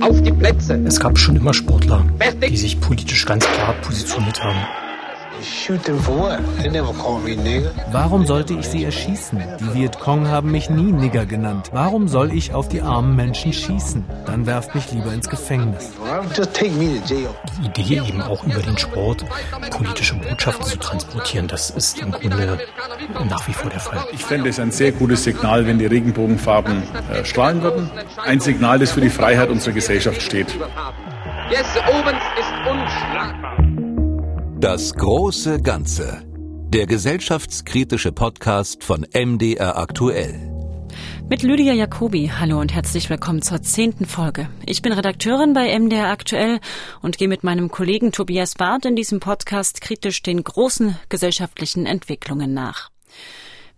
auf die Plätze. Es gab schon immer Sportler, die sich politisch ganz klar positioniert haben. Warum sollte ich sie erschießen? Die Vietcong haben mich nie Nigger genannt. Warum soll ich auf die armen Menschen schießen? Dann werft mich lieber ins Gefängnis. Die Idee eben auch über den Sport politische Botschaften zu transportieren, das ist im Grunde nach wie vor der Fall. Ich fände es ein sehr gutes Signal, wenn die Regenbogenfarben äh, strahlen würden. Ein Signal, das für die Freiheit unserer Gesellschaft steht. Jesse Owens ist unschlagbar. Das große Ganze. Der gesellschaftskritische Podcast von MDR aktuell. Mit Lydia Jacobi. Hallo und herzlich willkommen zur zehnten Folge. Ich bin Redakteurin bei MDR aktuell und gehe mit meinem Kollegen Tobias Barth in diesem Podcast kritisch den großen gesellschaftlichen Entwicklungen nach.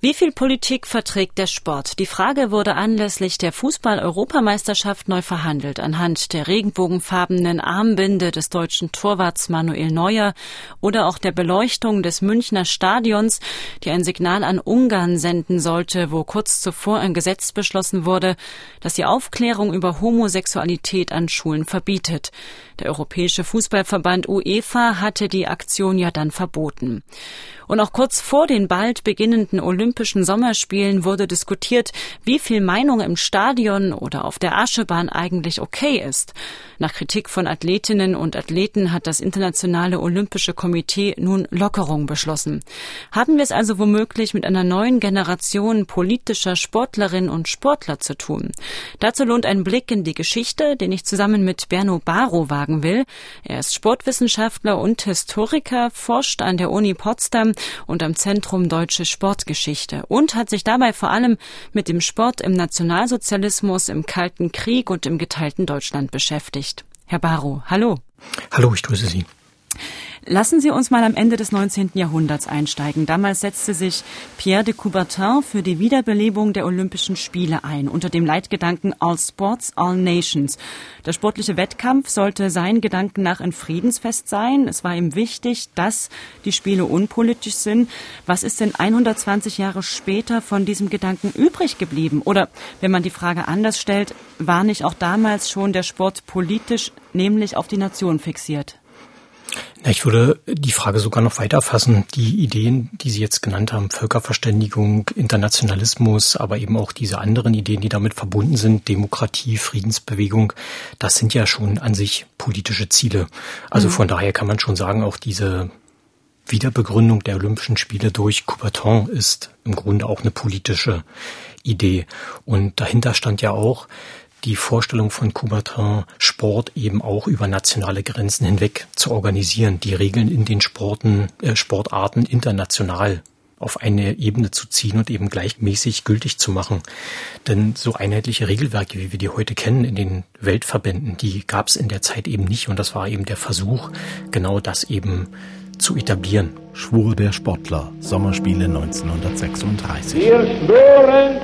Wie viel Politik verträgt der Sport? Die Frage wurde anlässlich der Fußball-Europameisterschaft neu verhandelt. Anhand der regenbogenfarbenen Armbinde des deutschen Torwarts Manuel Neuer oder auch der Beleuchtung des Münchner Stadions, die ein Signal an Ungarn senden sollte, wo kurz zuvor ein Gesetz beschlossen wurde, das die Aufklärung über Homosexualität an Schulen verbietet. Der Europäische Fußballverband UEFA hatte die Aktion ja dann verboten. Und auch kurz vor den bald beginnenden Olympischen Sommerspielen wurde diskutiert, wie viel Meinung im Stadion oder auf der Aschebahn eigentlich okay ist. Nach Kritik von Athletinnen und Athleten hat das Internationale Olympische Komitee nun Lockerung beschlossen. Haben wir es also womöglich mit einer neuen Generation politischer Sportlerinnen und Sportler zu tun? Dazu lohnt ein Blick in die Geschichte, den ich zusammen mit Berno Baro wagen will. Er ist Sportwissenschaftler und Historiker, forscht an der Uni Potsdam und am Zentrum Deutsche Sportgeschichte und hat sich dabei vor allem mit dem Sport im Nationalsozialismus, im Kalten Krieg und im geteilten Deutschland beschäftigt. Herr Barrow, hallo. Hallo, ich grüße Sie. Lassen Sie uns mal am Ende des 19. Jahrhunderts einsteigen. Damals setzte sich Pierre de Coubertin für die Wiederbelebung der Olympischen Spiele ein, unter dem Leitgedanken All Sports, All Nations. Der sportliche Wettkampf sollte seinen Gedanken nach ein Friedensfest sein. Es war ihm wichtig, dass die Spiele unpolitisch sind. Was ist denn 120 Jahre später von diesem Gedanken übrig geblieben? Oder wenn man die Frage anders stellt, war nicht auch damals schon der Sport politisch, nämlich auf die Nation fixiert? Ich würde die Frage sogar noch weiter fassen. Die Ideen, die Sie jetzt genannt haben, Völkerverständigung, Internationalismus, aber eben auch diese anderen Ideen, die damit verbunden sind, Demokratie, Friedensbewegung, das sind ja schon an sich politische Ziele. Also mhm. von daher kann man schon sagen, auch diese Wiederbegründung der Olympischen Spiele durch Coubertin ist im Grunde auch eine politische Idee. Und dahinter stand ja auch, die Vorstellung von Coubertin, Sport eben auch über nationale Grenzen hinweg zu organisieren, die Regeln in den Sporten, äh, Sportarten international auf eine Ebene zu ziehen und eben gleichmäßig gültig zu machen. Denn so einheitliche Regelwerke, wie wir die heute kennen in den Weltverbänden, die gab es in der Zeit eben nicht. Und das war eben der Versuch, genau das eben zu etablieren. Schwur der Sportler, Sommerspiele 1936. Wir schwören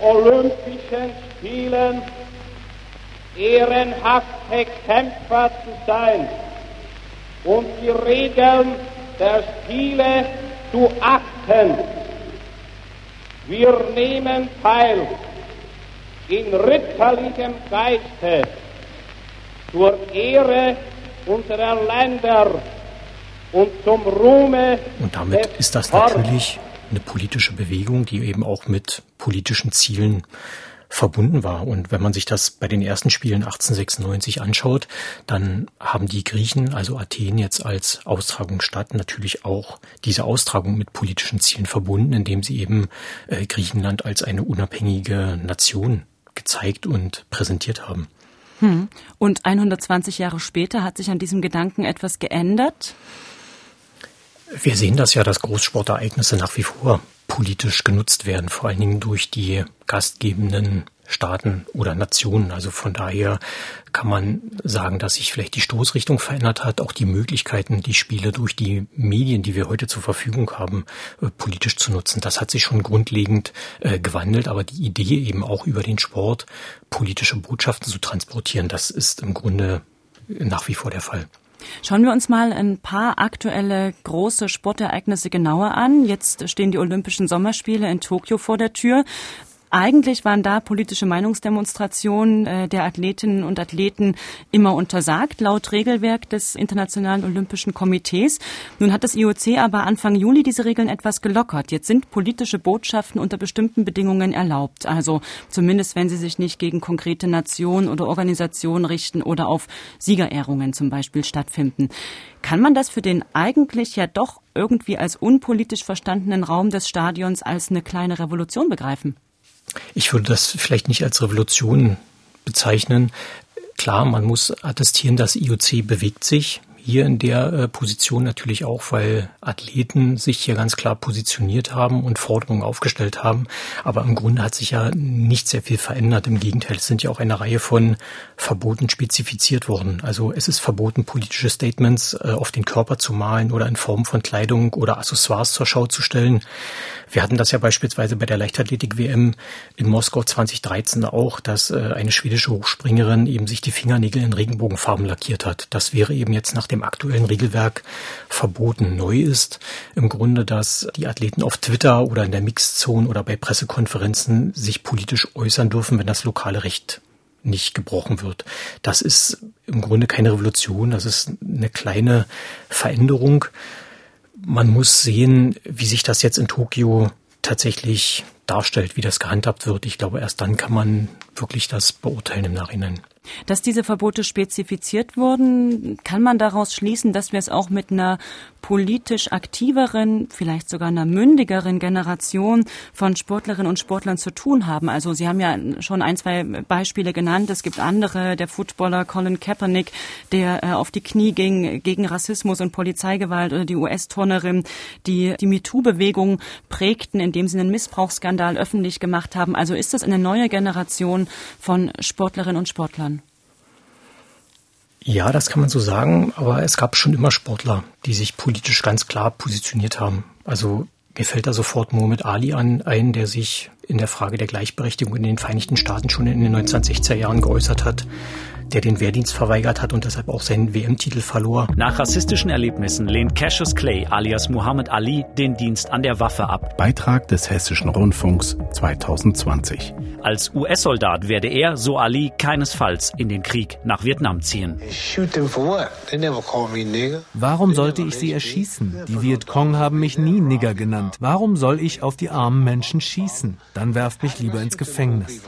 Olympischen Spielen ehrenhafte Kämpfer zu sein und die Regeln der Spiele zu achten. Wir nehmen teil in ritterlichem Geiste zur Ehre unserer Länder und zum Ruhme. Und damit ist das natürlich eine politische Bewegung, die eben auch mit politischen Zielen verbunden war. Und wenn man sich das bei den ersten Spielen 1896 anschaut, dann haben die Griechen, also Athen jetzt als Austragungsstadt, natürlich auch diese Austragung mit politischen Zielen verbunden, indem sie eben äh, Griechenland als eine unabhängige Nation gezeigt und präsentiert haben. Hm. Und 120 Jahre später hat sich an diesem Gedanken etwas geändert? Wir sehen das ja, dass Großsportereignisse nach wie vor politisch genutzt werden, vor allen Dingen durch die gastgebenden Staaten oder Nationen. Also von daher kann man sagen, dass sich vielleicht die Stoßrichtung verändert hat, auch die Möglichkeiten, die Spiele durch die Medien, die wir heute zur Verfügung haben, äh, politisch zu nutzen. Das hat sich schon grundlegend äh, gewandelt, aber die Idee eben auch über den Sport politische Botschaften zu transportieren, das ist im Grunde nach wie vor der Fall. Schauen wir uns mal ein paar aktuelle große Sportereignisse genauer an. Jetzt stehen die Olympischen Sommerspiele in Tokio vor der Tür. Eigentlich waren da politische Meinungsdemonstrationen äh, der Athletinnen und Athleten immer untersagt, laut Regelwerk des Internationalen Olympischen Komitees. Nun hat das IOC aber Anfang Juli diese Regeln etwas gelockert. Jetzt sind politische Botschaften unter bestimmten Bedingungen erlaubt. Also zumindest, wenn sie sich nicht gegen konkrete Nationen oder Organisationen richten oder auf Siegerehrungen zum Beispiel stattfinden. Kann man das für den eigentlich ja doch irgendwie als unpolitisch verstandenen Raum des Stadions als eine kleine Revolution begreifen? Ich würde das vielleicht nicht als Revolution bezeichnen. Klar, man muss attestieren, das IOC bewegt sich hier in der äh, Position natürlich auch, weil Athleten sich hier ganz klar positioniert haben und Forderungen aufgestellt haben. Aber im Grunde hat sich ja nicht sehr viel verändert. Im Gegenteil, es sind ja auch eine Reihe von Verboten spezifiziert worden. Also es ist verboten, politische Statements äh, auf den Körper zu malen oder in Form von Kleidung oder Accessoires zur Schau zu stellen. Wir hatten das ja beispielsweise bei der Leichtathletik-WM in Moskau 2013 auch, dass äh, eine schwedische Hochspringerin eben sich die Fingernägel in Regenbogenfarben lackiert hat. Das wäre eben jetzt nach dem dem aktuellen Regelwerk verboten. Neu ist im Grunde, dass die Athleten auf Twitter oder in der Mixzone oder bei Pressekonferenzen sich politisch äußern dürfen, wenn das lokale Recht nicht gebrochen wird. Das ist im Grunde keine Revolution, das ist eine kleine Veränderung. Man muss sehen, wie sich das jetzt in Tokio tatsächlich darstellt, wie das gehandhabt wird. Ich glaube, erst dann kann man wirklich das beurteilen im Nachhinein. Dass diese Verbote spezifiziert wurden, kann man daraus schließen, dass wir es auch mit einer politisch aktiveren, vielleicht sogar einer mündigeren Generation von Sportlerinnen und Sportlern zu tun haben. Also Sie haben ja schon ein, zwei Beispiele genannt. Es gibt andere, der Footballer Colin Kaepernick, der äh, auf die Knie ging gegen Rassismus und Polizeigewalt oder die US-Turnerin, die die MeToo-Bewegung prägten, indem sie einen Missbrauchsskandal öffentlich gemacht haben. Also ist das eine neue Generation von Sportlerinnen und Sportlern? Ja, das kann man so sagen, aber es gab schon immer Sportler, die sich politisch ganz klar positioniert haben. Also mir fällt da sofort Mohamed Ali an, ein, der sich in der Frage der Gleichberechtigung in den Vereinigten Staaten schon in den 1960er Jahren geäußert hat der den Wehrdienst verweigert hat und deshalb auch seinen WM-Titel verlor. Nach rassistischen Erlebnissen lehnt Cassius Clay alias Muhammad Ali den Dienst an der Waffe ab. Beitrag des Hessischen Rundfunks 2020. Als US-Soldat werde er, so Ali, keinesfalls in den Krieg nach Vietnam ziehen. Warum sollte ich sie erschießen? Die Vietcong haben mich nie Nigger genannt. Warum soll ich auf die armen Menschen schießen? Dann werft mich lieber ins Gefängnis.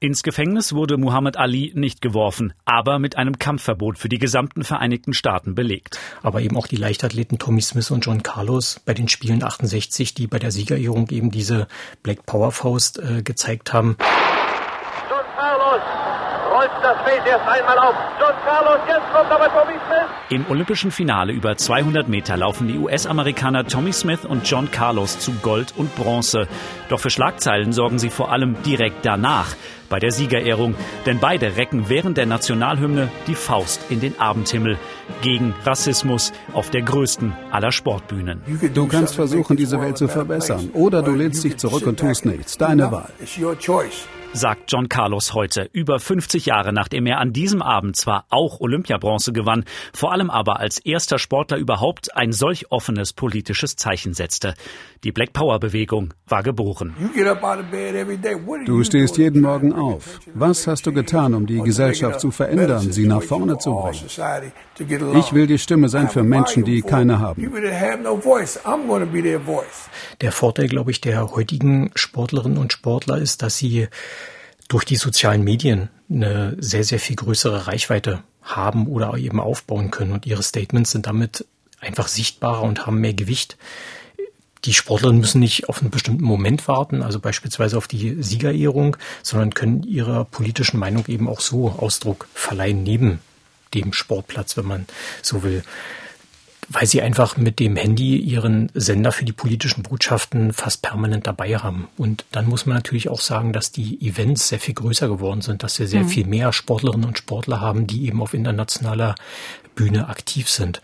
Ins Gefängnis wurde Muhammad Ali nicht geworfen, aber mit einem Kampfverbot für die gesamten Vereinigten Staaten belegt. Aber eben auch die Leichtathleten Tommy Smith und John Carlos bei den Spielen 68, die bei der Siegerehrung eben diese Black Power Faust äh, gezeigt haben. Rollt das Feld erst einmal auf. John Carlos, jetzt kommt aber Tommy Smith. Im olympischen Finale über 200 Meter laufen die US-Amerikaner Tommy Smith und John Carlos zu Gold und Bronze. Doch für Schlagzeilen sorgen sie vor allem direkt danach bei der Siegerehrung, denn beide recken während der Nationalhymne die Faust in den Abendhimmel gegen Rassismus auf der größten aller Sportbühnen. Du kannst versuchen, diese Welt zu verbessern, oder du lehnst dich zurück und tust nichts. Deine Wahl sagt John Carlos heute, über 50 Jahre nachdem er an diesem Abend zwar auch Olympiabronze gewann, vor allem aber als erster Sportler überhaupt ein solch offenes politisches Zeichen setzte. Die Black Power Bewegung war geboren. Du stehst jeden Morgen auf. Was hast du getan, um die Gesellschaft zu verändern, sie nach vorne zu bringen? Ich will die Stimme sein für Menschen, die keine haben. Der Vorteil, glaube ich, der heutigen Sportlerinnen und Sportler ist, dass sie durch die sozialen Medien eine sehr, sehr viel größere Reichweite haben oder eben aufbauen können. Und ihre Statements sind damit einfach sichtbarer und haben mehr Gewicht. Die Sportler müssen nicht auf einen bestimmten Moment warten, also beispielsweise auf die Siegerehrung, sondern können ihrer politischen Meinung eben auch so Ausdruck verleihen neben dem Sportplatz, wenn man so will weil sie einfach mit dem Handy ihren Sender für die politischen Botschaften fast permanent dabei haben. Und dann muss man natürlich auch sagen, dass die Events sehr viel größer geworden sind, dass wir sehr mhm. viel mehr Sportlerinnen und Sportler haben, die eben auf internationaler Bühne aktiv sind.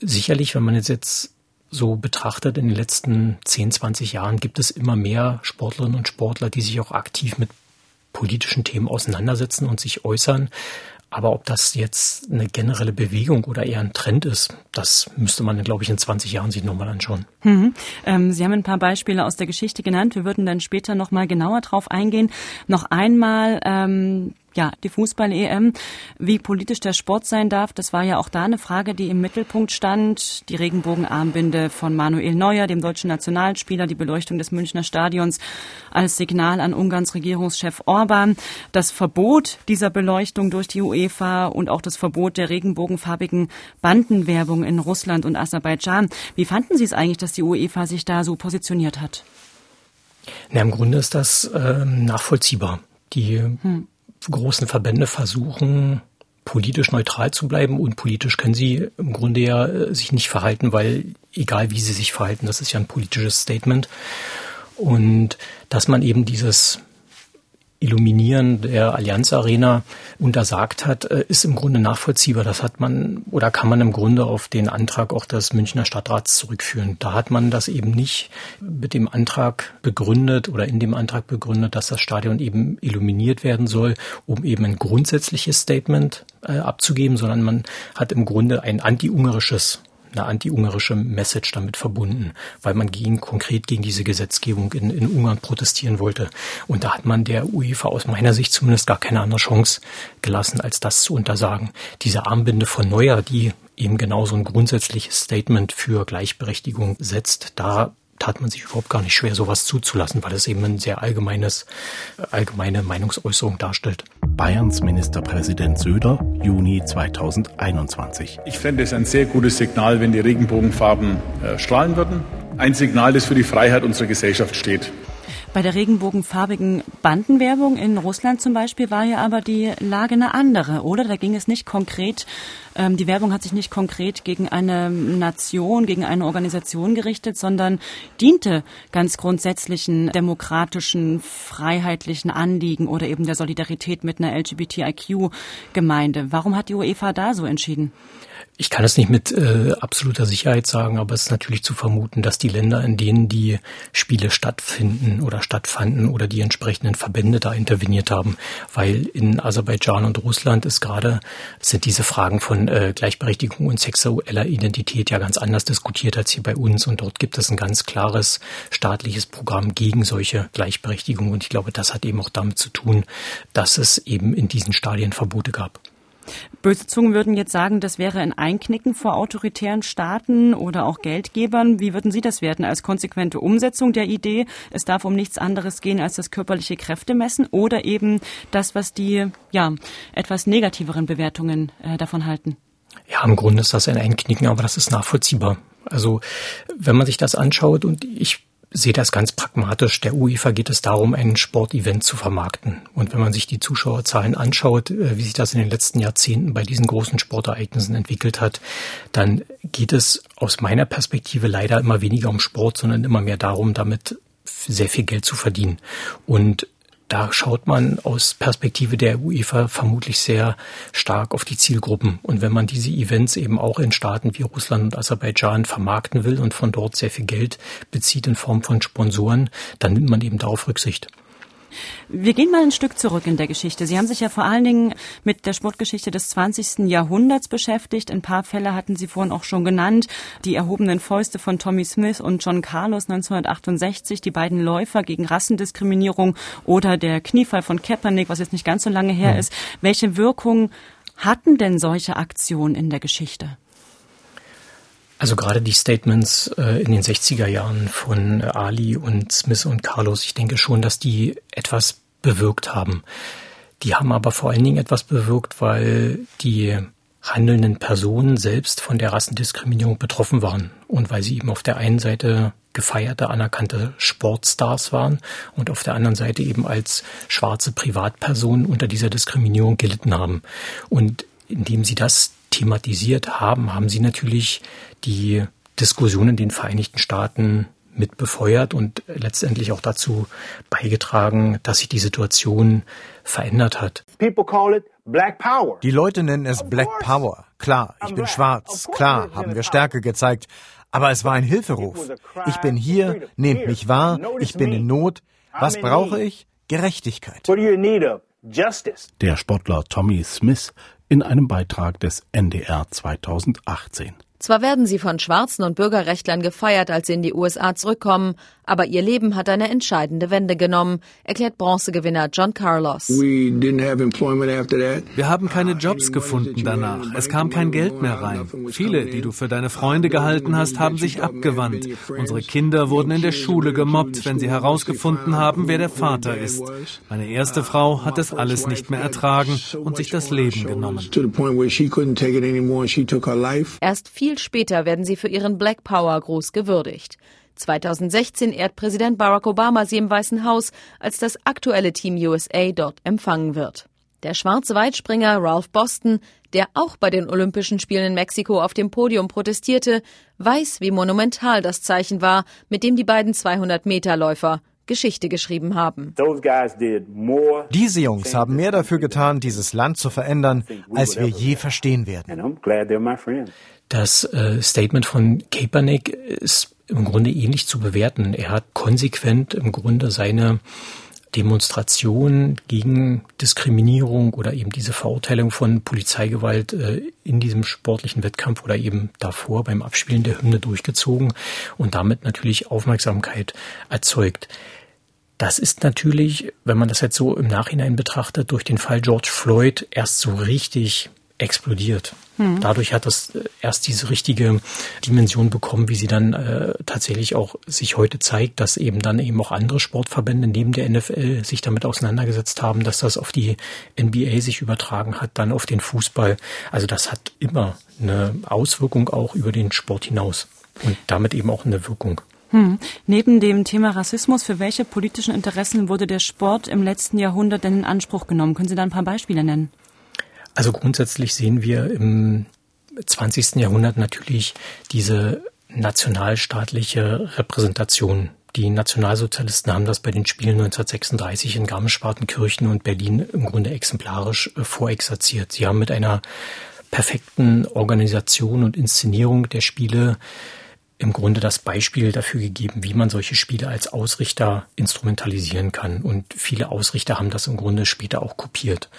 Sicherlich, wenn man jetzt, jetzt so betrachtet, in den letzten 10, 20 Jahren gibt es immer mehr Sportlerinnen und Sportler, die sich auch aktiv mit politischen Themen auseinandersetzen und sich äußern. Aber ob das jetzt eine generelle Bewegung oder eher ein Trend ist, das müsste man, glaube ich, in 20 Jahren sich nochmal anschauen. Mhm. Ähm, Sie haben ein paar Beispiele aus der Geschichte genannt. Wir würden dann später nochmal genauer drauf eingehen. Noch einmal ähm, ja, die Fußball-EM, wie politisch der Sport sein darf, das war ja auch da eine Frage, die im Mittelpunkt stand. Die Regenbogenarmbinde von Manuel Neuer, dem deutschen Nationalspieler, die Beleuchtung des Münchner Stadions als Signal an Ungarns Regierungschef Orban, das Verbot dieser Beleuchtung durch die UEFA und auch das Verbot der regenbogenfarbigen Bandenwerbung in Russland und Aserbaidschan. Wie fanden Sie es eigentlich, dass die UEFA sich da so positioniert hat? Na, Im Grunde ist das äh, nachvollziehbar. Die hm großen Verbände versuchen, politisch neutral zu bleiben und politisch können sie im Grunde ja äh, sich nicht verhalten, weil egal wie sie sich verhalten, das ist ja ein politisches Statement. Und dass man eben dieses Illuminieren der Allianz Arena untersagt hat, äh, ist im Grunde nachvollziehbar. Das hat man oder kann man im Grunde auf den Antrag auch des Münchner Stadtrats zurückführen. Da hat man das eben nicht mit dem Antrag begründet oder in dem Antrag begründet, dass das Stadion eben illuminiert werden soll, um eben ein grundsätzliches Statement äh, abzugeben, sondern man hat im Grunde ein anti-ungarisches eine anti-ungarische Message damit verbunden, weil man gegen, konkret gegen diese Gesetzgebung in, in Ungarn protestieren wollte. Und da hat man der UEFA aus meiner Sicht zumindest gar keine andere Chance gelassen, als das zu untersagen. Diese Armbinde von Neuer, die eben genau so ein grundsätzliches Statement für Gleichberechtigung setzt, da tat man sich überhaupt gar nicht schwer, sowas zuzulassen, weil es eben ein sehr allgemeines, allgemeine Meinungsäußerung darstellt. Bayerns Ministerpräsident Söder, Juni 2021. Ich fände es ein sehr gutes Signal, wenn die Regenbogenfarben äh, strahlen würden. Ein Signal, das für die Freiheit unserer Gesellschaft steht. Bei der regenbogenfarbigen Bandenwerbung in Russland zum Beispiel war ja aber die Lage eine andere, oder? Da ging es nicht konkret, ähm, die Werbung hat sich nicht konkret gegen eine Nation, gegen eine Organisation gerichtet, sondern diente ganz grundsätzlichen demokratischen, freiheitlichen Anliegen oder eben der Solidarität mit einer LGBTIQ-Gemeinde. Warum hat die UEFA da so entschieden? Ich kann es nicht mit äh, absoluter Sicherheit sagen, aber es ist natürlich zu vermuten, dass die Länder, in denen die Spiele stattfinden oder stattfanden oder die entsprechenden Verbände da interveniert haben, weil in Aserbaidschan und Russland ist gerade sind diese Fragen von äh, Gleichberechtigung und sexueller Identität ja ganz anders diskutiert als hier bei uns und dort gibt es ein ganz klares staatliches Programm gegen solche Gleichberechtigung und ich glaube, das hat eben auch damit zu tun, dass es eben in diesen Stadien Verbote gab. Böse Zungen würden jetzt sagen, das wäre ein Einknicken vor autoritären Staaten oder auch Geldgebern. Wie würden Sie das werten als konsequente Umsetzung der Idee? Es darf um nichts anderes gehen als das körperliche Kräftemessen oder eben das, was die ja etwas negativeren Bewertungen äh, davon halten? Ja, im Grunde ist das ein Einknicken, aber das ist nachvollziehbar. Also wenn man sich das anschaut und ich sehe das ganz pragmatisch. Der UEFA geht es darum, ein Sportevent zu vermarkten. Und wenn man sich die Zuschauerzahlen anschaut, äh, wie sich das in den letzten Jahrzehnten bei diesen großen Sportereignissen entwickelt hat, dann geht es aus meiner Perspektive leider immer weniger um Sport, sondern immer mehr darum, damit sehr viel Geld zu verdienen. Und da schaut man aus Perspektive der UEFA vermutlich sehr stark auf die Zielgruppen. Und wenn man diese Events eben auch in Staaten wie Russland und Aserbaidschan vermarkten will und von dort sehr viel Geld bezieht in Form von Sponsoren, dann nimmt man eben darauf Rücksicht. Wir gehen mal ein Stück zurück in der Geschichte. Sie haben sich ja vor allen Dingen mit der Sportgeschichte des 20. Jahrhunderts beschäftigt. Ein paar Fälle hatten Sie vorhin auch schon genannt. Die erhobenen Fäuste von Tommy Smith und John Carlos 1968, die beiden Läufer gegen Rassendiskriminierung oder der Kniefall von Kaepernick, was jetzt nicht ganz so lange her mhm. ist. Welche Wirkung hatten denn solche Aktionen in der Geschichte? Also gerade die Statements äh, in den 60er Jahren von Ali und Smith und Carlos, ich denke schon, dass die etwas bewirkt haben. Die haben aber vor allen Dingen etwas bewirkt, weil die handelnden Personen selbst von der Rassendiskriminierung betroffen waren und weil sie eben auf der einen Seite gefeierte, anerkannte Sportstars waren und auf der anderen Seite eben als schwarze Privatpersonen unter dieser Diskriminierung gelitten haben. Und indem sie das thematisiert haben, haben sie natürlich die Diskussion in den Vereinigten Staaten mit befeuert und letztendlich auch dazu beigetragen, dass sich die Situation verändert hat. Die Leute nennen es Black Power. Klar, ich bin schwarz. Klar, haben wir Stärke gezeigt. Aber es war ein Hilferuf. Ich bin hier, nehmt mich wahr, ich bin in Not. Was brauche ich? Gerechtigkeit. Der Sportler Tommy Smith in einem Beitrag des NDR 2018. Zwar werden sie von Schwarzen und Bürgerrechtlern gefeiert, als sie in die USA zurückkommen, aber ihr Leben hat eine entscheidende Wende genommen, erklärt Bronzegewinner John Carlos. Wir haben keine Jobs gefunden danach. Es kam kein Geld mehr rein. Viele, die du für deine Freunde gehalten hast, haben sich abgewandt. Unsere Kinder wurden in der Schule gemobbt, wenn sie herausgefunden haben, wer der Vater ist. Meine erste Frau hat das alles nicht mehr ertragen und sich das Leben genommen. Erst viel später werden sie für ihren Black Power groß gewürdigt. 2016 ehrt Präsident Barack Obama sie im Weißen Haus, als das aktuelle Team USA dort empfangen wird. Der schwarze Weitspringer Ralph Boston, der auch bei den Olympischen Spielen in Mexiko auf dem Podium protestierte, weiß, wie monumental das Zeichen war, mit dem die beiden 200-Meter-Läufer Geschichte geschrieben haben. Diese Jungs haben mehr dafür getan, dieses Land zu verändern, als wir je verstehen werden. Das äh, Statement von Kaepernick ist im Grunde ähnlich zu bewerten. Er hat konsequent im Grunde seine Demonstration gegen Diskriminierung oder eben diese Verurteilung von Polizeigewalt äh, in diesem sportlichen Wettkampf oder eben davor beim Abspielen der Hymne durchgezogen und damit natürlich Aufmerksamkeit erzeugt. Das ist natürlich, wenn man das jetzt so im Nachhinein betrachtet, durch den Fall George Floyd erst so richtig explodiert. Hm. Dadurch hat das äh, erst diese richtige Dimension bekommen, wie sie dann äh, tatsächlich auch sich heute zeigt, dass eben dann eben auch andere Sportverbände neben der NFL sich damit auseinandergesetzt haben, dass das auf die NBA sich übertragen hat, dann auf den Fußball. Also das hat immer eine Auswirkung auch über den Sport hinaus und damit eben auch eine Wirkung. Hm. Neben dem Thema Rassismus, für welche politischen Interessen wurde der Sport im letzten Jahrhundert denn in Anspruch genommen? Können Sie da ein paar Beispiele nennen? Also grundsätzlich sehen wir im 20. Jahrhundert natürlich diese nationalstaatliche Repräsentation. Die Nationalsozialisten haben das bei den Spielen 1936 in Garmisch-Partenkirchen und Berlin im Grunde exemplarisch äh, vorexerziert. Sie haben mit einer perfekten Organisation und Inszenierung der Spiele im Grunde das Beispiel dafür gegeben, wie man solche Spiele als Ausrichter instrumentalisieren kann. Und viele Ausrichter haben das im Grunde später auch kopiert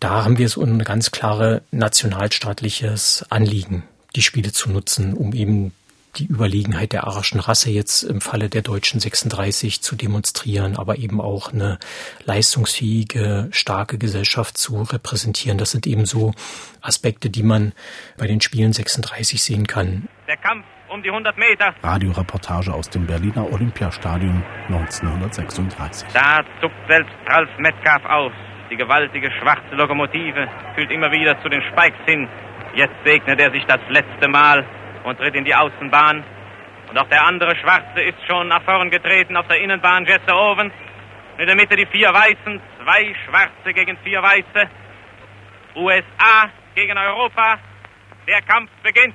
da haben wir so ein ganz klare nationalstaatliches Anliegen, die Spiele zu nutzen, um eben die Überlegenheit der arischen Rasse jetzt im Falle der deutschen 36 zu demonstrieren, aber eben auch eine leistungsfähige, starke Gesellschaft zu repräsentieren. Das sind eben so Aspekte, die man bei den Spielen 36 sehen kann. Der Kampf um die 100 Meter. Radioreportage aus dem Berliner Olympiastadion 1936. Da zuckt selbst Ralf Metcalf aus. Die gewaltige schwarze Lokomotive fühlt immer wieder zu den Spikes hin. Jetzt segnet er sich das letzte Mal und tritt in die Außenbahn. Und auch der andere Schwarze ist schon nach vorn getreten auf der Innenbahn Jesse Owens. In der Mitte die vier Weißen, zwei Schwarze gegen vier Weiße. USA gegen Europa. Der Kampf beginnt.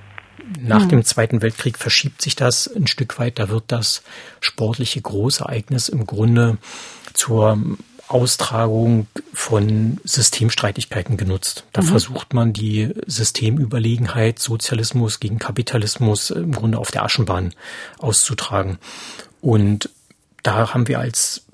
Nach dem Zweiten Weltkrieg verschiebt sich das ein Stück weit. Da wird das sportliche Großereignis im Grunde zur Austragung von Systemstreitigkeiten genutzt. Da mhm. versucht man die Systemüberlegenheit Sozialismus gegen Kapitalismus im Grunde auf der Aschenbahn auszutragen. Und da haben wir als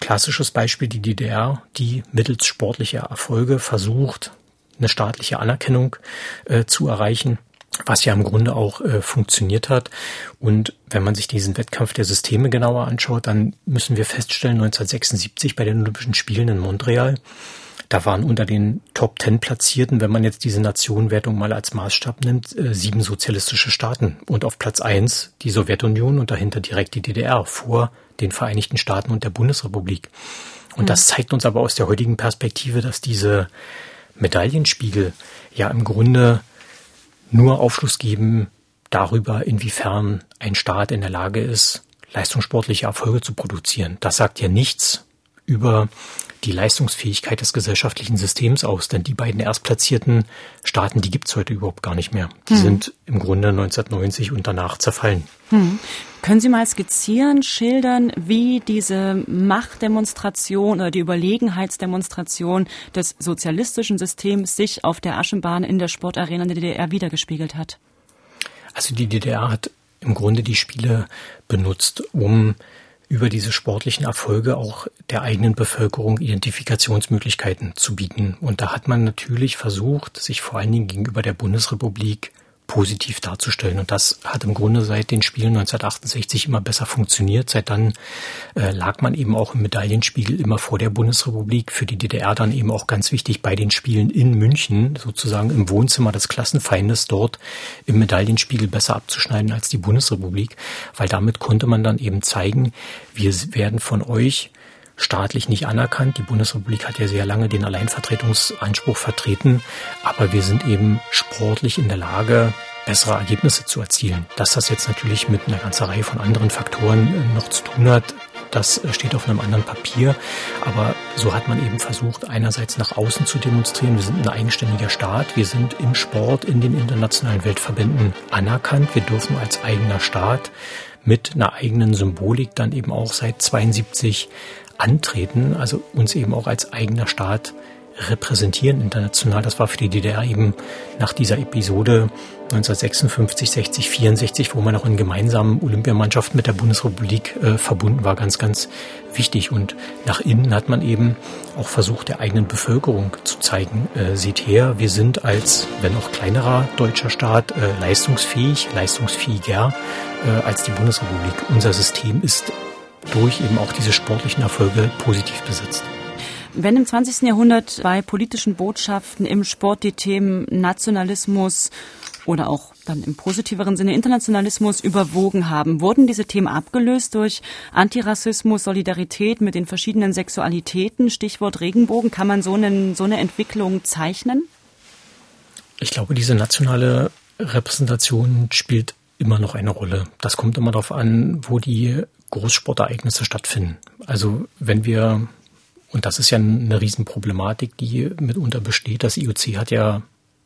klassisches Beispiel die DDR, die mittels sportlicher Erfolge versucht, eine staatliche Anerkennung äh, zu erreichen was ja im Grunde auch äh, funktioniert hat. Und wenn man sich diesen Wettkampf der Systeme genauer anschaut, dann müssen wir feststellen, 1976 bei den Olympischen Spielen in Montreal, da waren unter den Top Ten Platzierten, wenn man jetzt diese Nationenwertung mal als Maßstab nimmt, äh, sieben sozialistische Staaten. Und auf Platz eins die Sowjetunion und dahinter direkt die DDR vor den Vereinigten Staaten und der Bundesrepublik. Und mhm. das zeigt uns aber aus der heutigen Perspektive, dass diese Medaillenspiegel ja im Grunde nur Aufschluss geben darüber, inwiefern ein Staat in der Lage ist, leistungssportliche Erfolge zu produzieren. Das sagt ja nichts über die Leistungsfähigkeit des gesellschaftlichen Systems aus, denn die beiden erstplatzierten Staaten, die gibt's heute überhaupt gar nicht mehr. Die hm. sind im Grunde 1990 und danach zerfallen. Hm. Können Sie mal skizzieren, schildern, wie diese Machtdemonstration oder die Überlegenheitsdemonstration des sozialistischen Systems sich auf der Aschenbahn in der Sportarena der DDR wiedergespiegelt hat? Also die DDR hat im Grunde die Spiele benutzt, um über diese sportlichen Erfolge auch der eigenen Bevölkerung Identifikationsmöglichkeiten zu bieten. Und da hat man natürlich versucht, sich vor allen Dingen gegenüber der Bundesrepublik positiv darzustellen. Und das hat im Grunde seit den Spielen 1968 immer besser funktioniert. Seit dann äh, lag man eben auch im Medaillenspiegel immer vor der Bundesrepublik. Für die DDR dann eben auch ganz wichtig bei den Spielen in München, sozusagen im Wohnzimmer des Klassenfeindes dort im Medaillenspiegel besser abzuschneiden als die Bundesrepublik. Weil damit konnte man dann eben zeigen, wir werden von euch staatlich nicht anerkannt. Die Bundesrepublik hat ja sehr lange den Alleinvertretungsanspruch vertreten, aber wir sind eben sportlich in der Lage, bessere Ergebnisse zu erzielen. Dass das jetzt natürlich mit einer ganzen Reihe von anderen Faktoren äh, noch zu tun hat, das äh, steht auf einem anderen Papier. Aber so hat man eben versucht, einerseits nach außen zu demonstrieren, wir sind ein eigenständiger Staat, wir sind im Sport, in den internationalen Weltverbänden anerkannt, wir dürfen als eigener Staat mit einer eigenen Symbolik dann eben auch seit 72 antreten, also uns eben auch als eigener Staat repräsentieren international. Das war für die DDR eben nach dieser Episode 1956, 60, 64, wo man auch in gemeinsamen Olympiamannschaften mit der Bundesrepublik äh, verbunden war, ganz, ganz wichtig. Und nach innen hat man eben auch versucht, der eigenen Bevölkerung zu zeigen, äh, seht her, wir sind als, wenn auch kleinerer deutscher Staat, äh, leistungsfähig, leistungsfähiger äh, als die Bundesrepublik. Unser System ist durch eben auch diese sportlichen Erfolge positiv besetzt. Wenn im 20. Jahrhundert bei politischen Botschaften im Sport die Themen Nationalismus oder auch dann im positiveren Sinne Internationalismus überwogen haben, wurden diese Themen abgelöst durch Antirassismus, Solidarität mit den verschiedenen Sexualitäten, Stichwort Regenbogen. Kann man so, einen, so eine Entwicklung zeichnen? Ich glaube, diese nationale Repräsentation spielt immer noch eine Rolle. Das kommt immer darauf an, wo die Großsportereignisse stattfinden. Also wenn wir, und das ist ja eine Riesenproblematik, die mitunter besteht, das IOC hat ja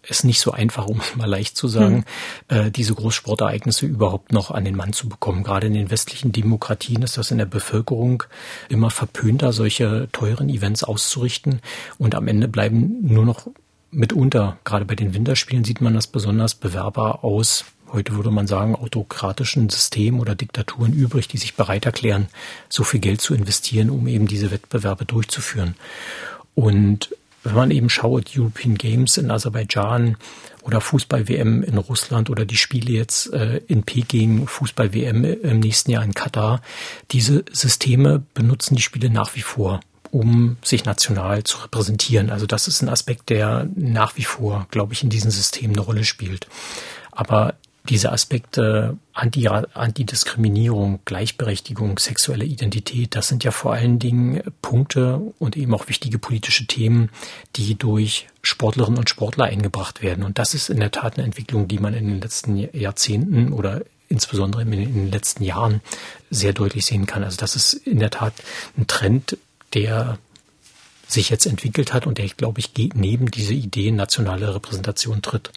es nicht so einfach, um es mal leicht zu sagen, hm. äh, diese Großsportereignisse überhaupt noch an den Mann zu bekommen. Gerade in den westlichen Demokratien ist das in der Bevölkerung immer verpönter, solche teuren Events auszurichten. Und am Ende bleiben nur noch mitunter, gerade bei den Winterspielen sieht man das besonders, Bewerber aus heute würde man sagen, autokratischen Systemen oder Diktaturen übrig, die sich bereit erklären, so viel Geld zu investieren, um eben diese Wettbewerbe durchzuführen. Und wenn man eben schaut, European Games in Aserbaidschan oder Fußball-WM in Russland oder die Spiele jetzt äh, in Peking, Fußball-WM im nächsten Jahr in Katar, diese Systeme benutzen die Spiele nach wie vor um sich national zu repräsentieren. Also das ist ein Aspekt, der nach wie vor, glaube ich, in diesen Systemen eine Rolle spielt. Aber diese Aspekte Anti Antidiskriminierung, Gleichberechtigung, sexuelle Identität, das sind ja vor allen Dingen Punkte und eben auch wichtige politische Themen, die durch Sportlerinnen und Sportler eingebracht werden. Und das ist in der Tat eine Entwicklung, die man in den letzten Jahrzehnten oder insbesondere in den letzten Jahren sehr deutlich sehen kann. Also das ist in der Tat ein Trend, der sich jetzt entwickelt hat und der, glaube ich, neben diese Idee nationale Repräsentation tritt.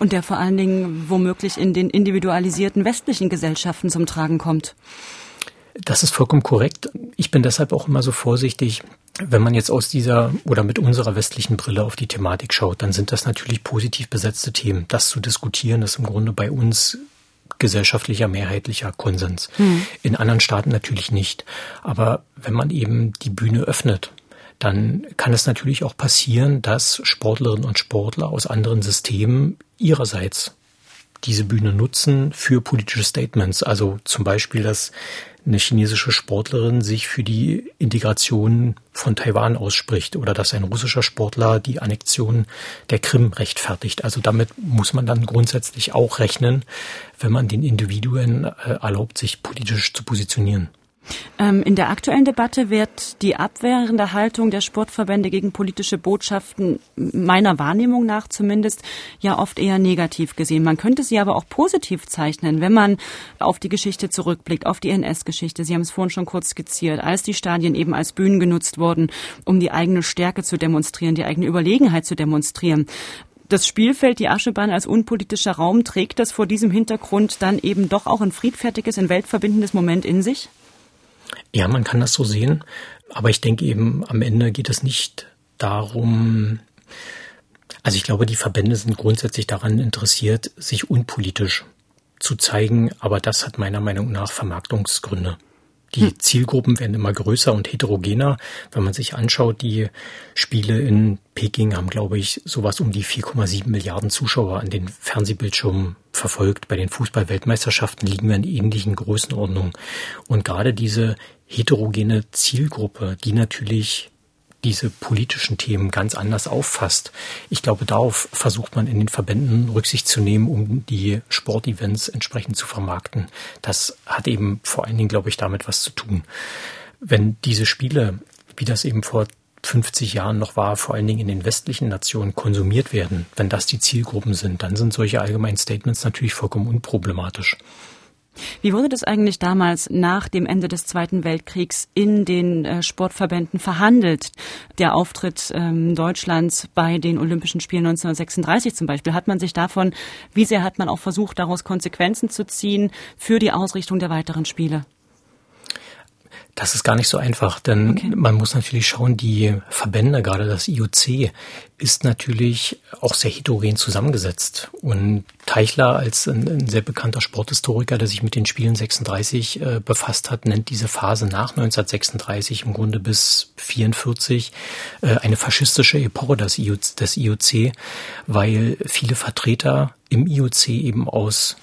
Und der vor allen Dingen womöglich in den individualisierten westlichen Gesellschaften zum Tragen kommt. Das ist vollkommen korrekt. Ich bin deshalb auch immer so vorsichtig, wenn man jetzt aus dieser oder mit unserer westlichen Brille auf die Thematik schaut, dann sind das natürlich positiv besetzte Themen. Das zu diskutieren ist im Grunde bei uns gesellschaftlicher, mehrheitlicher Konsens. Hm. In anderen Staaten natürlich nicht. Aber wenn man eben die Bühne öffnet dann kann es natürlich auch passieren, dass Sportlerinnen und Sportler aus anderen Systemen ihrerseits diese Bühne nutzen für politische Statements. Also zum Beispiel, dass eine chinesische Sportlerin sich für die Integration von Taiwan ausspricht oder dass ein russischer Sportler die Annexion der Krim rechtfertigt. Also damit muss man dann grundsätzlich auch rechnen, wenn man den Individuen äh, erlaubt, sich politisch zu positionieren. Ähm, in der aktuellen Debatte wird die abwehrende Haltung der Sportverbände gegen politische Botschaften meiner Wahrnehmung nach zumindest ja oft eher negativ gesehen. Man könnte sie aber auch positiv zeichnen, wenn man auf die Geschichte zurückblickt, auf die NS-Geschichte. Sie haben es vorhin schon kurz skizziert, als die Stadien eben als Bühnen genutzt wurden, um die eigene Stärke zu demonstrieren, die eigene Überlegenheit zu demonstrieren das Spielfeld, die Aschebahn als unpolitischer Raum, trägt das vor diesem Hintergrund dann eben doch auch ein friedfertiges, ein weltverbindendes Moment in sich? Ja, man kann das so sehen. Aber ich denke eben, am Ende geht es nicht darum, also ich glaube, die Verbände sind grundsätzlich daran interessiert, sich unpolitisch zu zeigen, aber das hat meiner Meinung nach Vermarktungsgründe. Die hm. Zielgruppen werden immer größer und heterogener. Wenn man sich anschaut, die Spiele in Peking haben, glaube ich, sowas um die 4,7 Milliarden Zuschauer an den Fernsehbildschirmen verfolgt. Bei den Fußball-Weltmeisterschaften liegen wir in ähnlichen Größenordnungen. Und gerade diese heterogene Zielgruppe, die natürlich diese politischen Themen ganz anders auffasst. Ich glaube, darauf versucht man in den Verbänden Rücksicht zu nehmen, um die Sportevents entsprechend zu vermarkten. Das hat eben vor allen Dingen, glaube ich, damit was zu tun. Wenn diese Spiele, wie das eben vor 50 Jahren noch war, vor allen Dingen in den westlichen Nationen konsumiert werden, wenn das die Zielgruppen sind, dann sind solche allgemeinen Statements natürlich vollkommen unproblematisch. Wie wurde das eigentlich damals nach dem Ende des Zweiten Weltkriegs in den äh, Sportverbänden verhandelt? Der Auftritt ähm, Deutschlands bei den Olympischen Spielen 1936 zum Beispiel, hat man sich davon, wie sehr hat man auch versucht, daraus Konsequenzen zu ziehen für die Ausrichtung der weiteren Spiele? Das ist gar nicht so einfach, denn okay. man muss natürlich schauen, die Verbände, gerade das IOC, ist natürlich auch sehr heterogen zusammengesetzt. Und Teichler als ein, ein sehr bekannter Sporthistoriker, der sich mit den Spielen 36 äh, befasst hat, nennt diese Phase nach 1936 im Grunde bis 44 äh, eine faschistische Epoche des IOC, des IOC, weil viele Vertreter im IOC eben aus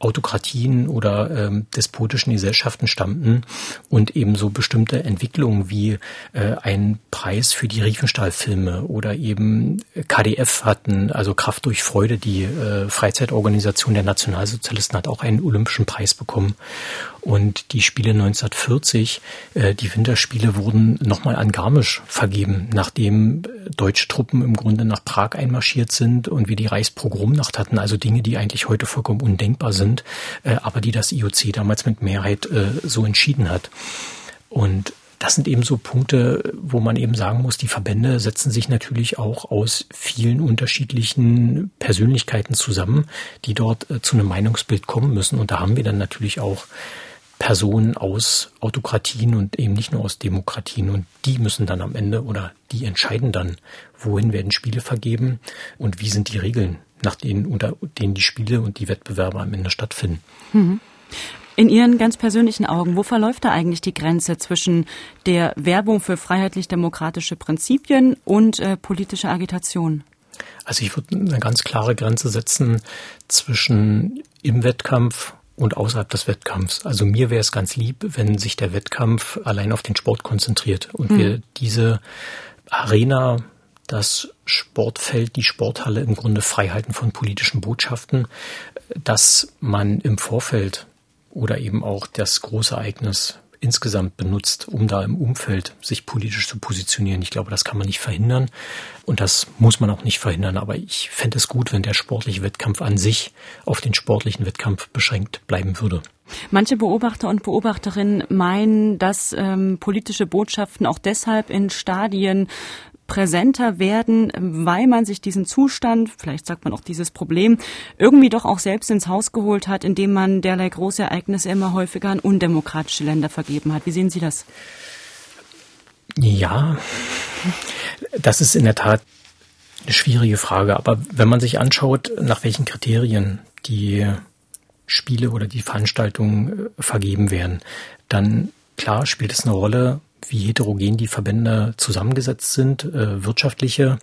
Autokratien oder ähm, despotischen Gesellschaften stammten und ebenso bestimmte Entwicklungen wie äh, ein Preis für die Riefenstahlfilme oder eben KDF hatten, also Kraft durch Freude, die äh, Freizeitorganisation der Nationalsozialisten hat auch einen Olympischen Preis bekommen. Und die Spiele 1940, äh, die Winterspiele wurden nochmal an Garmisch vergeben, nachdem deutsche Truppen im Grunde nach Prag einmarschiert sind und wir die Reichspogromnacht hatten, also Dinge, die eigentlich heute vollkommen undenkbar sind, äh, aber die das IOC damals mit Mehrheit äh, so entschieden hat. Und das sind eben so Punkte, wo man eben sagen muss, die Verbände setzen sich natürlich auch aus vielen unterschiedlichen Persönlichkeiten zusammen, die dort äh, zu einem Meinungsbild kommen müssen. Und da haben wir dann natürlich auch Personen aus Autokratien und eben nicht nur aus Demokratien. Und die müssen dann am Ende oder die entscheiden dann, wohin werden Spiele vergeben und wie sind die Regeln, nach denen, unter denen die Spiele und die Wettbewerbe am Ende stattfinden. Mhm. In Ihren ganz persönlichen Augen, wo verläuft da eigentlich die Grenze zwischen der Werbung für freiheitlich-demokratische Prinzipien und äh, politischer Agitation? Also ich würde eine ganz klare Grenze setzen zwischen im Wettkampf und außerhalb des Wettkampfs. Also mir wäre es ganz lieb, wenn sich der Wettkampf allein auf den Sport konzentriert und mhm. wir diese Arena, das Sportfeld, die Sporthalle im Grunde frei halten von politischen Botschaften, dass man im Vorfeld oder eben auch das große Ereignis insgesamt benutzt, um da im Umfeld sich politisch zu positionieren. Ich glaube, das kann man nicht verhindern und das muss man auch nicht verhindern. Aber ich fände es gut, wenn der sportliche Wettkampf an sich auf den sportlichen Wettkampf beschränkt bleiben würde. Manche Beobachter und Beobachterinnen meinen, dass ähm, politische Botschaften auch deshalb in Stadien präsenter werden, weil man sich diesen Zustand, vielleicht sagt man auch dieses Problem, irgendwie doch auch selbst ins Haus geholt hat, indem man derlei große Ereignisse immer häufiger an undemokratische Länder vergeben hat. Wie sehen Sie das? Ja, das ist in der Tat eine schwierige Frage. Aber wenn man sich anschaut, nach welchen Kriterien die Spiele oder die Veranstaltungen äh, vergeben werden, dann klar spielt es eine Rolle, wie heterogen die Verbände zusammengesetzt sind. Äh, wirtschaftliche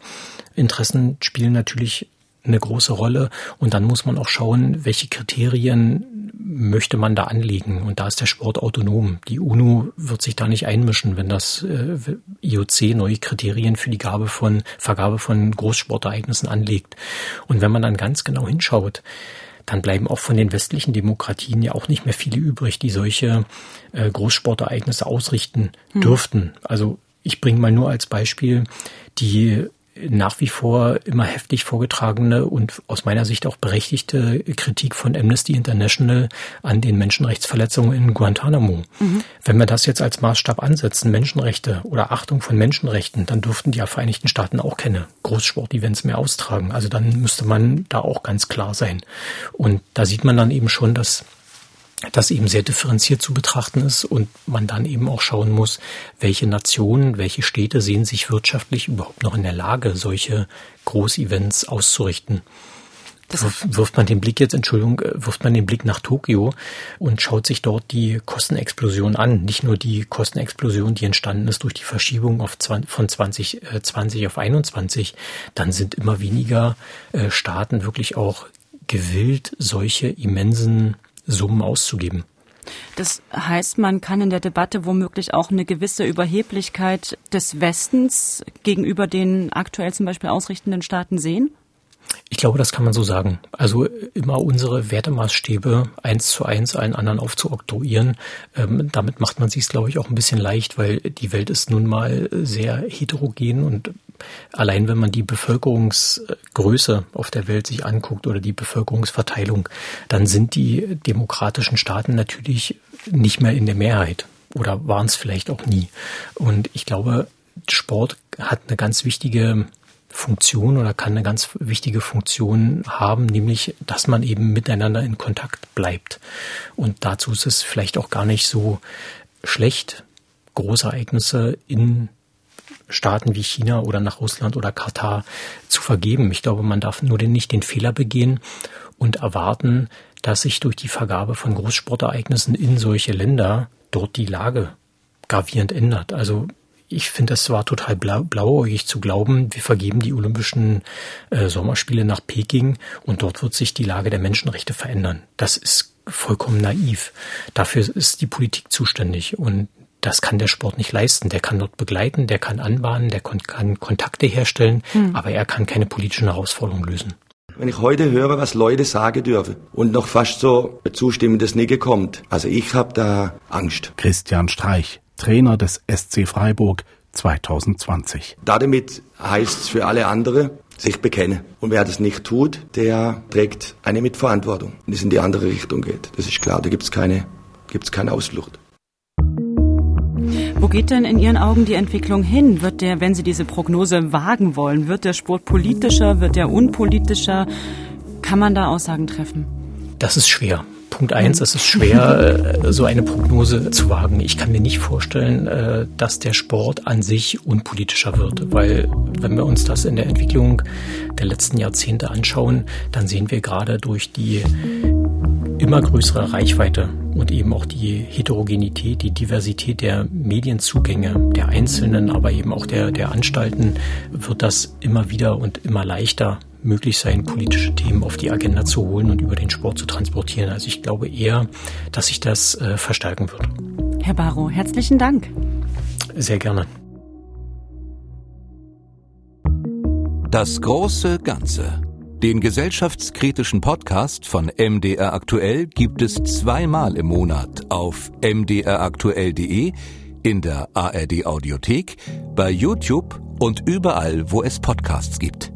Interessen spielen natürlich eine große Rolle. Und dann muss man auch schauen, welche Kriterien möchte man da anlegen. Und da ist der Sport autonom. Die UNO wird sich da nicht einmischen, wenn das äh, IOC neue Kriterien für die Gabe von, Vergabe von Großsportereignissen anlegt. Und wenn man dann ganz genau hinschaut, dann bleiben auch von den westlichen Demokratien ja auch nicht mehr viele übrig, die solche äh, Großsportereignisse ausrichten hm. dürften. Also ich bringe mal nur als Beispiel die nach wie vor immer heftig vorgetragene und aus meiner Sicht auch berechtigte Kritik von Amnesty International an den Menschenrechtsverletzungen in Guantanamo. Mhm. Wenn wir das jetzt als Maßstab ansetzen, Menschenrechte oder Achtung von Menschenrechten, dann dürften die Vereinigten Staaten auch keine Großsportevents mehr austragen. Also dann müsste man da auch ganz klar sein. Und da sieht man dann eben schon, dass das eben sehr differenziert zu betrachten ist und man dann eben auch schauen muss, welche Nationen, welche Städte sehen sich wirtschaftlich überhaupt noch in der Lage, solche Großevents auszurichten. Das wirft man den Blick jetzt, Entschuldigung, äh, wirft man den Blick nach Tokio und schaut sich dort die Kostenexplosion an. Nicht nur die Kostenexplosion, die entstanden ist durch die Verschiebung auf 20, von 2020 äh, auf 21, dann sind immer weniger äh, Staaten wirklich auch gewillt, solche immensen Summen auszugeben. Das heißt, man kann in der Debatte womöglich auch eine gewisse Überheblichkeit des Westens gegenüber den aktuell zum Beispiel ausrichtenden Staaten sehen? Ich glaube, das kann man so sagen. Also immer unsere Wertemaßstäbe eins zu eins allen anderen aufzuoktroyieren. Ähm, damit macht man sich glaube ich, auch ein bisschen leicht, weil die Welt ist nun mal sehr heterogen und allein wenn man die Bevölkerungsgröße auf der Welt sich anguckt oder die Bevölkerungsverteilung, dann sind die demokratischen Staaten natürlich nicht mehr in der Mehrheit oder waren es vielleicht auch nie. Und ich glaube, Sport hat eine ganz wichtige Funktion oder kann eine ganz wichtige Funktion haben, nämlich, dass man eben miteinander in Kontakt bleibt. Und dazu ist es vielleicht auch gar nicht so schlecht, große Ereignisse in Staaten wie China oder nach Russland oder Katar zu vergeben. Ich glaube, man darf nur den, nicht den Fehler begehen und erwarten, dass sich durch die Vergabe von Großsportereignissen in solche Länder dort die Lage gravierend ändert. Also ich finde, es war total blau, blauäugig zu glauben, wir vergeben die Olympischen äh, Sommerspiele nach Peking und dort wird sich die Lage der Menschenrechte verändern. Das ist vollkommen naiv. Dafür ist die Politik zuständig und das kann der Sport nicht leisten. Der kann dort begleiten, der kann anbahnen, der kann Kontakte herstellen, hm. aber er kann keine politischen Herausforderungen lösen. Wenn ich heute höre, was Leute sagen dürfen und noch fast so zustimmendes Nicke kommt, also ich habe da Angst. Christian Streich, Trainer des SC Freiburg 2020. Damit heißt es für alle andere, sich bekennen. Und wer das nicht tut, der trägt eine Mitverantwortung und es in die andere Richtung geht. Das ist klar, da gibt es keine, gibt's keine Ausflucht. Wo geht denn in Ihren Augen die Entwicklung hin? Wird der, wenn Sie diese Prognose wagen wollen, wird der Sport politischer, wird der unpolitischer? Kann man da Aussagen treffen? Das ist schwer. Punkt eins, es ist schwer, äh, so eine Prognose zu wagen. Ich kann mir nicht vorstellen, äh, dass der Sport an sich unpolitischer wird, weil wenn wir uns das in der Entwicklung der letzten Jahrzehnte anschauen, dann sehen wir gerade durch die immer größere Reichweite und eben auch die Heterogenität, die Diversität der Medienzugänge der Einzelnen, aber eben auch der, der Anstalten, wird das immer wieder und immer leichter möglich sein, politische Themen auf die Agenda zu holen und über den Sport zu transportieren. Also ich glaube eher, dass sich das äh, verstärken wird. Herr Barrow, herzlichen Dank. Sehr gerne. Das große Ganze. Den gesellschaftskritischen Podcast von MDR Aktuell gibt es zweimal im Monat auf mdraktuell.de, in der ARD Audiothek, bei YouTube und überall, wo es Podcasts gibt.